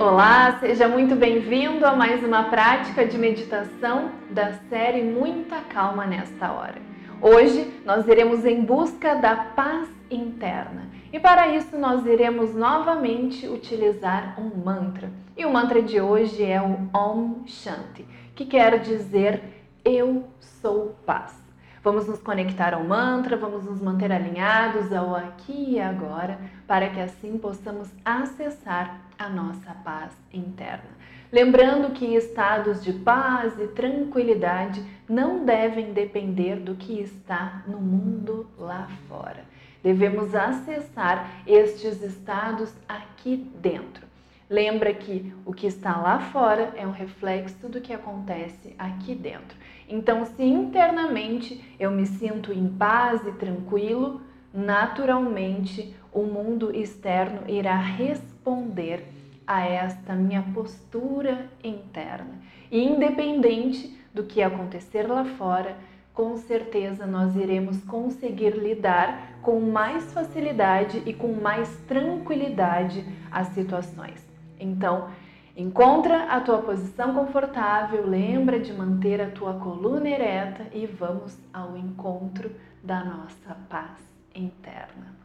Olá, seja muito bem-vindo a mais uma prática de meditação da série Muita Calma nesta hora. Hoje nós iremos em busca da paz interna e para isso nós iremos novamente utilizar um mantra. E o mantra de hoje é o Om Shanti, que quer dizer Eu sou paz. Vamos nos conectar ao mantra, vamos nos manter alinhados ao aqui e agora, para que assim possamos acessar a nossa paz interna. Lembrando que estados de paz e tranquilidade não devem depender do que está no mundo lá fora. Devemos acessar estes estados aqui dentro. Lembra que o que está lá fora é um reflexo do que acontece aqui dentro. Então, se internamente eu me sinto em paz e tranquilo, naturalmente o mundo externo irá responder a esta minha postura interna. E independente do que acontecer lá fora, com certeza nós iremos conseguir lidar com mais facilidade e com mais tranquilidade as situações. Então, encontra a tua posição confortável, lembra de manter a tua coluna ereta e vamos ao encontro da nossa paz interna.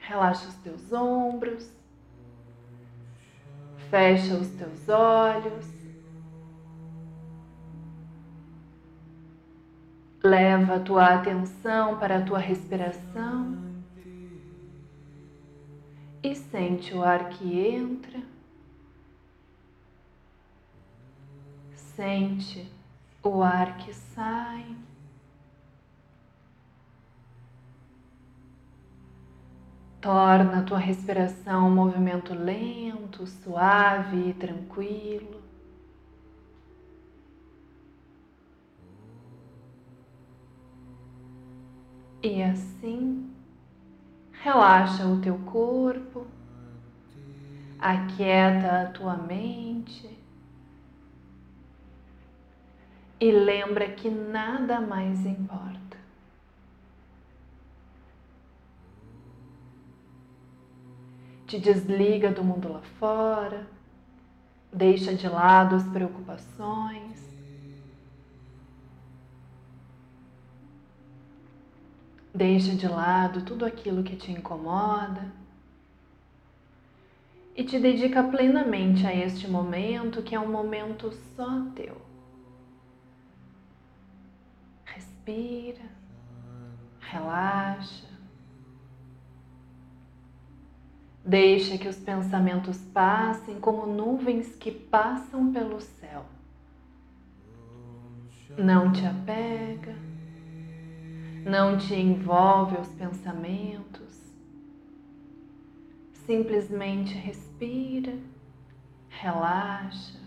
Relaxa os teus ombros, fecha os teus olhos. Leva a tua atenção para a tua respiração e sente o ar que entra, sente o ar que sai. Torna a tua respiração um movimento lento, suave e tranquilo. E assim Relaxa o teu corpo, aquieta a tua mente e lembra que nada mais importa. Te desliga do mundo lá fora, deixa de lado as preocupações Deixa de lado tudo aquilo que te incomoda e te dedica plenamente a este momento que é um momento só teu. Respira, relaxa. Deixa que os pensamentos passem como nuvens que passam pelo céu. Não te apega não te envolve os pensamentos. Simplesmente respira, relaxa.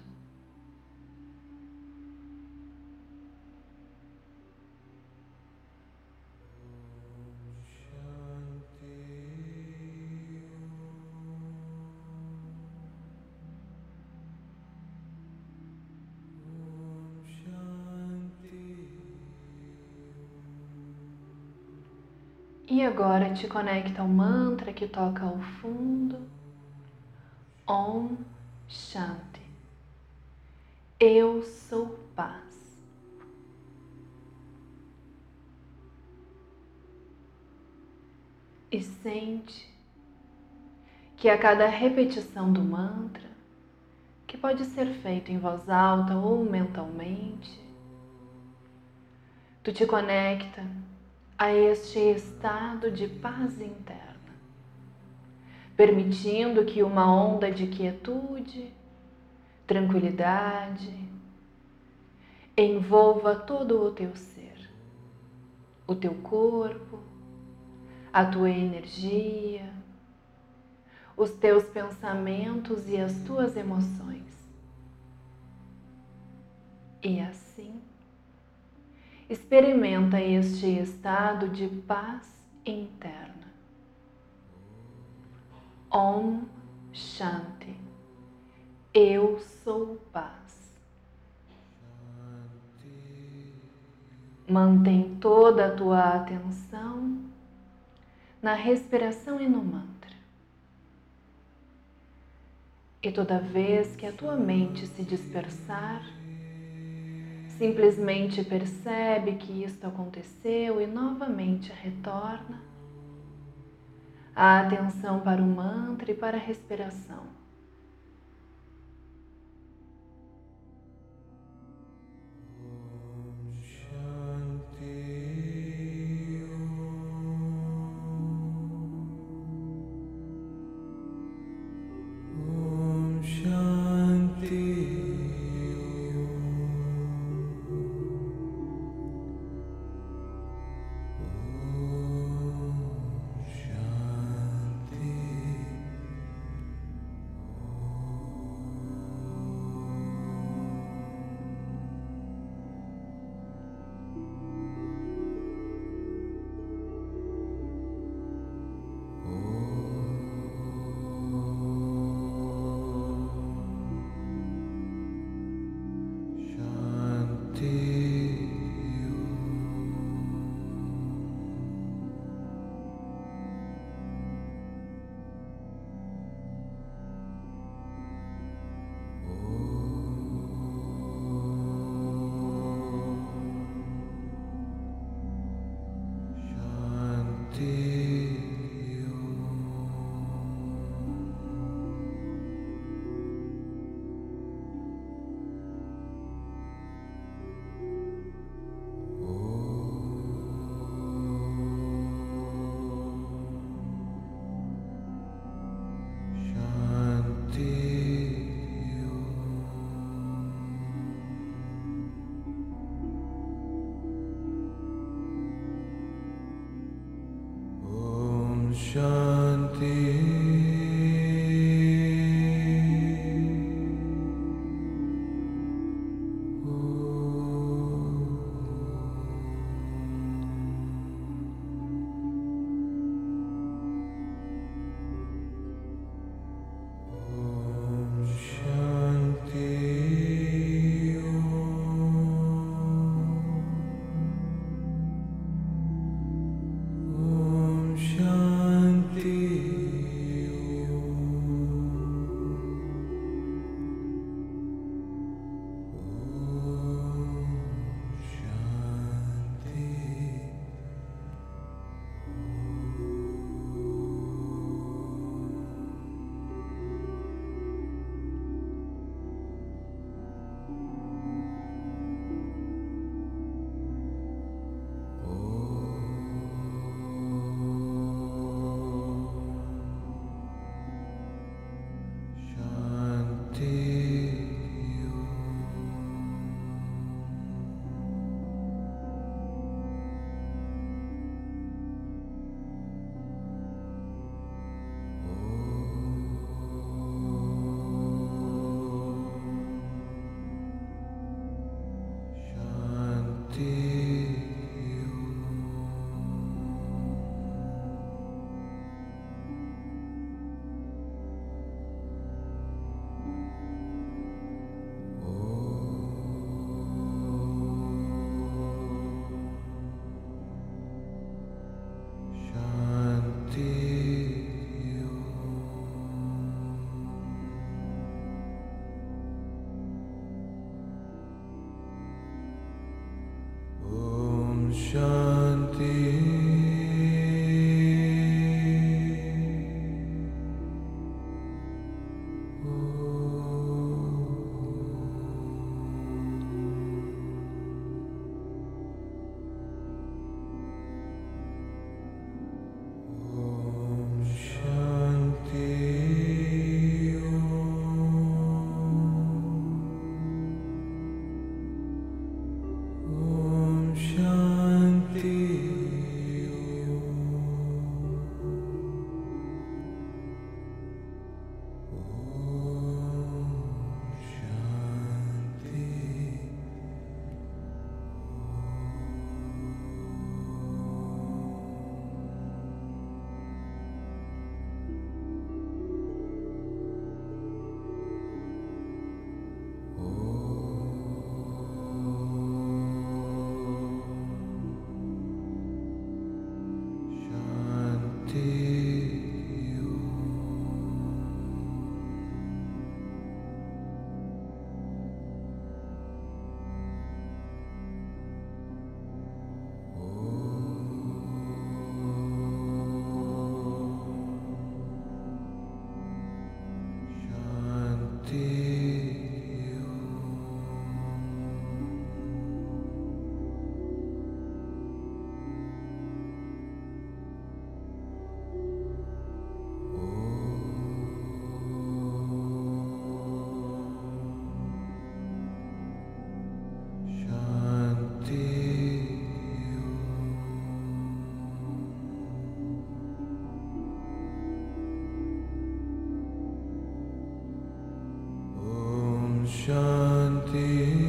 E agora te conecta ao mantra que toca ao fundo. Om Shanti. Eu sou paz. E sente que a cada repetição do mantra, que pode ser feito em voz alta ou mentalmente, tu te conecta a este estado de paz interna, permitindo que uma onda de quietude, tranquilidade, envolva todo o teu ser, o teu corpo, a tua energia, os teus pensamentos e as tuas emoções. E assim, experimenta este estado de paz interna. Om Shanti. Eu sou paz. Mantém toda a tua atenção na respiração e no mantra. E toda vez que a tua mente se dispersar, simplesmente percebe que isto aconteceu e novamente retorna a atenção para o mantra e para a respiração. Shanti.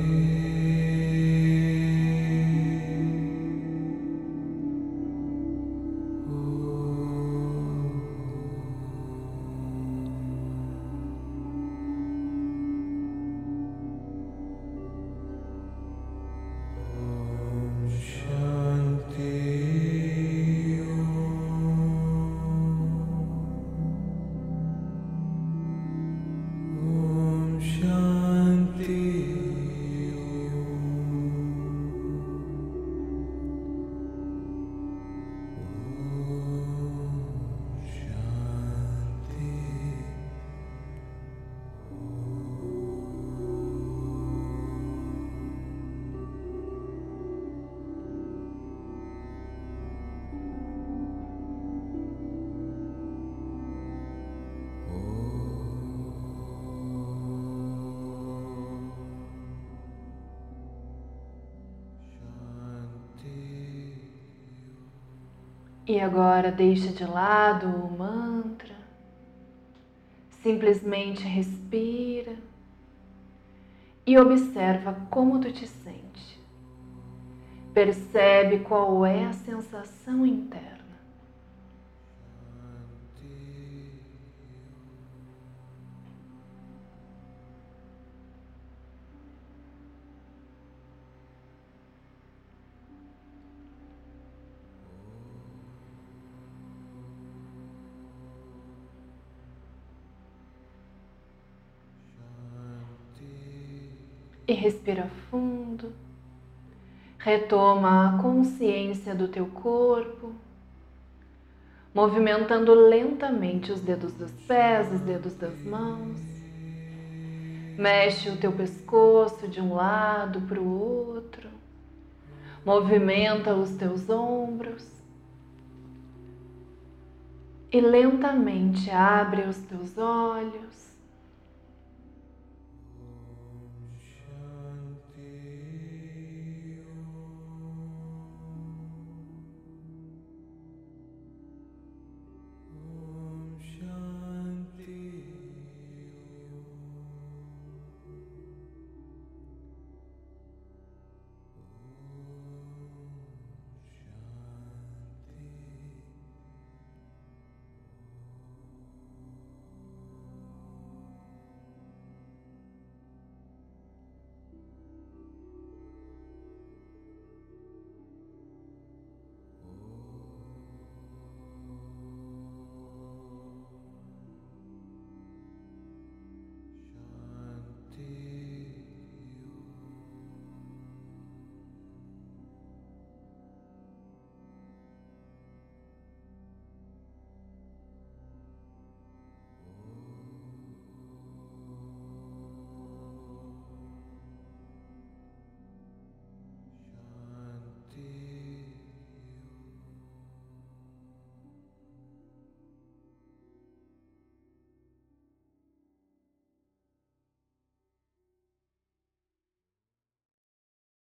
E agora deixa de lado o mantra, simplesmente respira e observa como tu te sente. Percebe qual é a sensação interna. E respira fundo. Retoma a consciência do teu corpo, movimentando lentamente os dedos dos pés, os dedos das mãos. Mexe o teu pescoço de um lado para o outro. Movimenta os teus ombros. E lentamente abre os teus olhos